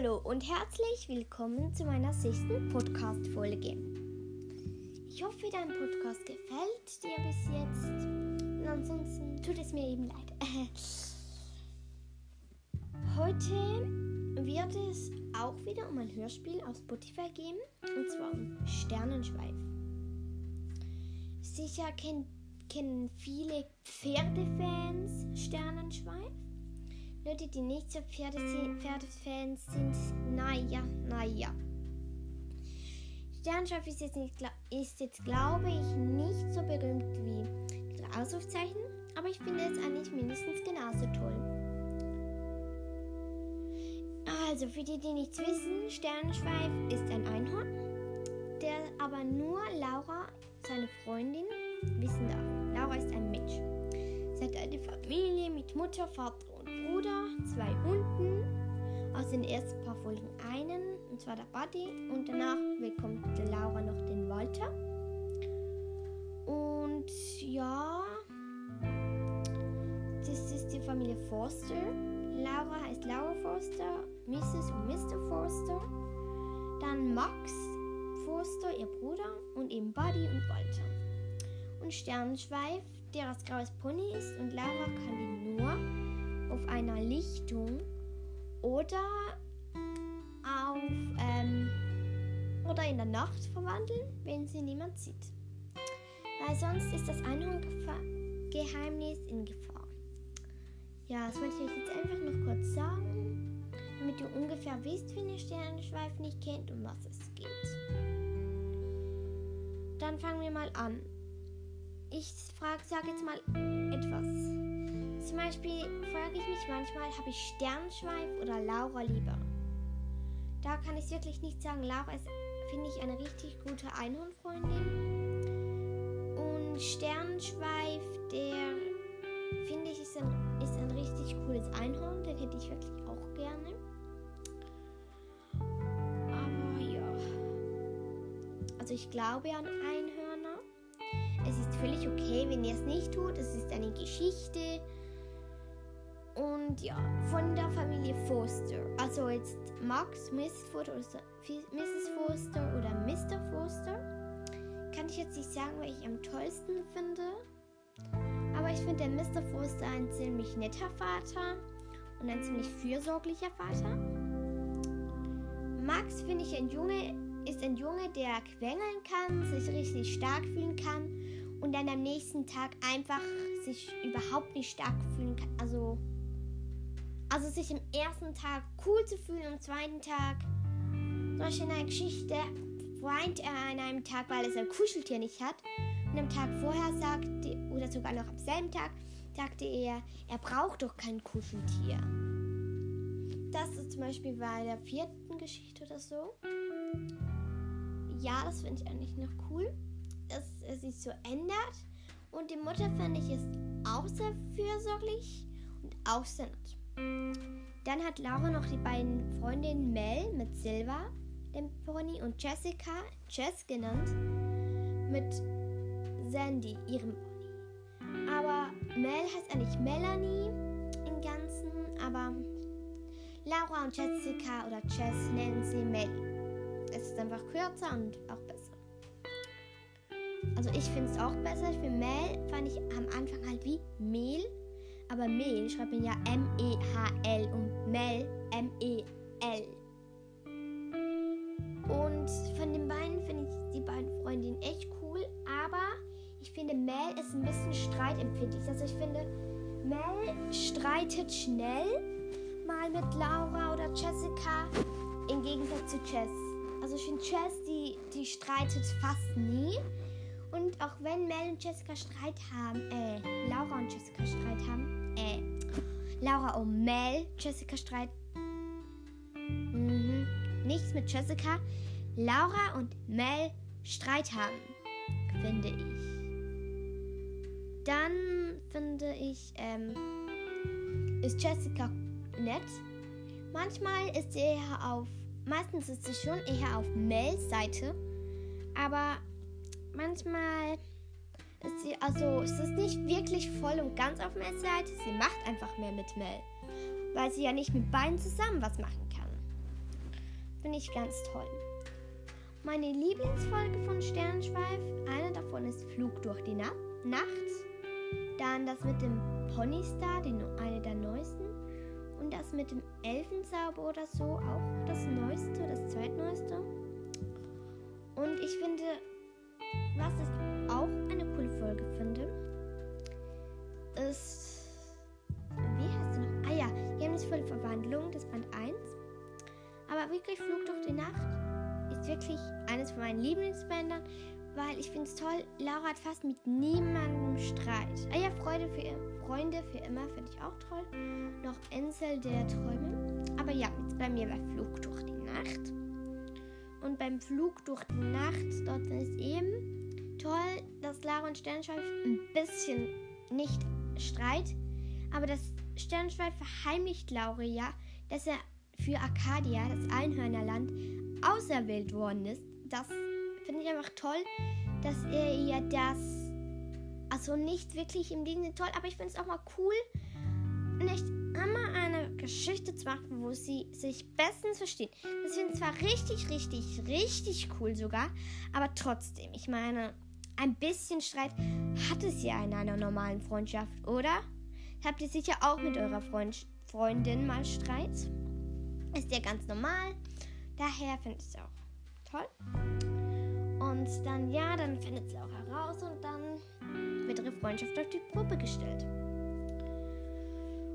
Hallo und herzlich willkommen zu meiner sechsten Podcast-Folge. Ich hoffe, dein Podcast gefällt dir bis jetzt. Und ansonsten tut es mir eben leid. Heute wird es auch wieder um ein Hörspiel auf Spotify gehen. Und zwar um Sternenschweif. Sicher kennen viele Pferdefans Sternenschweif. Leute, die nicht so Pferde, Pferdefans sind, naja, naja. Sternschweif ist jetzt, nicht, ist jetzt, glaube ich, nicht so berühmt wie Ausrufzeichen, aber ich finde es eigentlich mindestens genauso toll. Also, für die, die nichts wissen, Sternschweif ist ein Einhorn, der aber nur Laura, seine Freundin, wissen darf. Laura ist ein Mensch. Sie hat eine Familie mit Mutter, Vater Bruder, zwei Hunden, aus den ersten paar Folgen einen, und zwar der Buddy, und danach bekommt Laura noch den Walter. Und ja, das ist die Familie Forster. Laura heißt Laura Forster, Mrs. und Mr. Forster. Dann Max Forster, ihr Bruder, und eben Buddy und Walter. Und Sternschweif, der das graues Pony ist, und Laura kann ihn nur auf einer Lichtung oder auf ähm, oder in der Nacht verwandeln, wenn sie niemand sieht. Weil sonst ist das Einhorngeheimnis in Gefahr. Ja, das wollte ich euch jetzt einfach noch kurz sagen, damit du ungefähr wisst, wenn ihr Sternenschweif nicht kennt, um was es geht. Dann fangen wir mal an. Ich frage, sage jetzt mal etwas. Zum Beispiel frage ich mich manchmal, habe ich Sternschweif oder Laura lieber? Da kann ich wirklich nicht sagen. Laura ist, finde ich, eine richtig gute Einhornfreundin. Und Sternschweif, der, finde ich, ist ein, ist ein richtig cooles Einhorn. Den hätte ich wirklich auch gerne. Aber ja. Also ich glaube an Einhörner. Es ist völlig okay, wenn ihr es nicht tut. Es ist eine Geschichte. Und ja, von der Familie Foster. Also jetzt Max, Miss Foster, Mrs. Foster oder Mr. Foster. Kann ich jetzt nicht sagen, wer ich am tollsten finde. Aber ich finde der Mr. Foster ein ziemlich netter Vater und ein ziemlich fürsorglicher Vater. Max finde ich ein Junge, ist ein Junge, der quengeln kann, sich richtig stark fühlen kann und dann am nächsten Tag einfach sich überhaupt nicht stark fühlen kann. Also also sich im ersten Tag cool zu fühlen, am zweiten Tag, zum Beispiel in einer Geschichte, weint er an einem Tag, weil er sein Kuscheltier nicht hat. Und am Tag vorher sagte, oder sogar noch am selben Tag, sagte er, er braucht doch kein Kuscheltier. Das ist zum Beispiel bei der vierten Geschichte oder so. Ja, das finde ich eigentlich noch cool, dass er sich so ändert. Und die Mutter finde ich ist auch sehr fürsorglich und auch sehr nett. Dann hat Laura noch die beiden Freundinnen Mel mit Silva, dem Pony, und Jessica, Jess genannt, mit Sandy, ihrem Pony. Aber Mel heißt eigentlich Melanie im Ganzen, aber Laura und Jessica oder Jess nennen sie Mel. Es ist einfach kürzer und auch besser. Also ich finde es auch besser. Für Mel fand ich am Anfang halt wie Mehl aber Mehl schreibt man ja M-E-H-L und Mel M-E-L. Und von den beiden finde ich die beiden Freundinnen echt cool, aber ich finde Mel ist ein bisschen streitempfindlich. Also ich finde, Mel streitet schnell mal mit Laura oder Jessica im Gegensatz zu Chess. Also ich finde Chess, die, die streitet fast nie. Und auch wenn Mel und Jessica Streit haben, äh, Laura und Jessica Streit haben, äh, Laura und Mel, Jessica Streit. Mhm. Nichts mit Jessica. Laura und Mel Streit haben, finde ich. Dann finde ich, ähm, ist Jessica nett. Manchmal ist sie eher auf, meistens ist sie schon eher auf Mels Seite, aber manchmal sie, also es ist nicht wirklich voll und ganz auf Mels Seite. Sie macht einfach mehr mit Mel. Weil sie ja nicht mit beiden zusammen was machen kann. finde ich ganz toll. Meine Lieblingsfolge von Sternschweif, eine davon ist Flug durch die Na Nacht. Dann das mit dem Ponystar, die, eine der neuesten. Und das mit dem Elfenzauber oder so, auch das neueste, das zweitneueste. Wirklich Flug durch die Nacht ist wirklich eines von meinen Lieblingsbändern, weil ich finde es toll. Laura hat fast mit niemandem Streit. Ah ja, Freude für, Freunde für immer finde ich auch toll. Noch Insel der Träume. Aber ja, jetzt bei mir war Flug durch die Nacht. Und beim Flug durch die Nacht, dort ist eben toll, dass Lara und Sternschweif ein bisschen nicht Streit, aber das Sternschweif verheimlicht Laura ja, dass er für Arcadia, das Einhörnerland, auserwählt worden ist. Das finde ich einfach toll, dass er ja das, also nicht wirklich im Gegensatz toll, aber ich finde es auch mal cool, nicht immer eine Geschichte zu machen, wo sie sich bestens verstehen. Das finde ich zwar richtig, richtig, richtig cool sogar, aber trotzdem, ich meine, ein bisschen Streit hat es ja in einer normalen Freundschaft, oder? Habt ihr sicher auch mit eurer Freund Freundin mal Streit? Ist ja ganz normal. Daher finde ich es auch toll. Und dann, ja, dann findet sie auch heraus und dann wird ihre Freundschaft auf die Probe gestellt.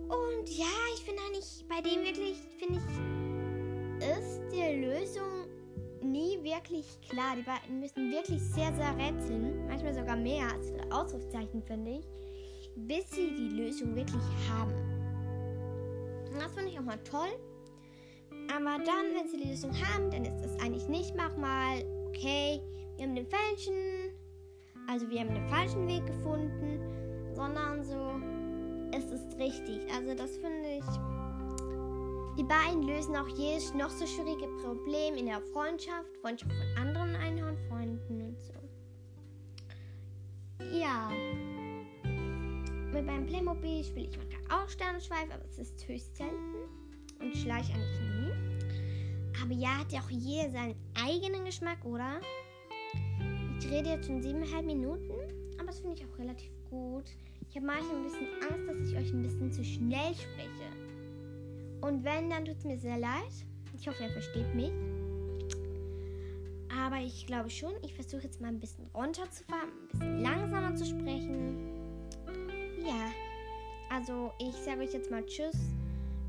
Und ja, ich finde eigentlich bei dem wirklich, finde ich, ist die Lösung nie wirklich klar. Die beiden müssen wirklich sehr, sehr rätseln. Manchmal sogar mehr als Ausrufzeichen, finde ich. Bis sie die Lösung wirklich haben. Und das finde ich auch mal toll. Aber dann, wenn sie die Lösung haben, dann ist das eigentlich nicht mal, okay, wir haben den falschen, also wir haben den falschen Weg gefunden, sondern so, es ist richtig. Also das finde ich. Die beiden lösen auch jedes noch so schwierige Problem in der Freundschaft, Freundschaft von anderen Einhornfreunden und so. Ja. Mit meinem Playmobil spiele ich manchmal auch Sternenschweif, aber es ist höchst selten und schleich eigentlich nie. Aber ja, hat ja auch jeder seinen eigenen Geschmack, oder? Ich rede jetzt schon siebeneinhalb Minuten, aber das finde ich auch relativ gut. Ich habe manchmal ein bisschen Angst, dass ich euch ein bisschen zu schnell spreche. Und wenn, dann tut es mir sehr leid. Ich hoffe, ihr versteht mich. Aber ich glaube schon, ich versuche jetzt mal ein bisschen runterzufahren, ein bisschen langsamer zu sprechen. Ja, also ich sage euch jetzt mal Tschüss,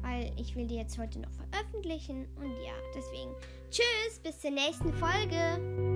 weil ich will die jetzt heute noch veröffentlichen. Und ja, deswegen Tschüss, bis zur nächsten Folge.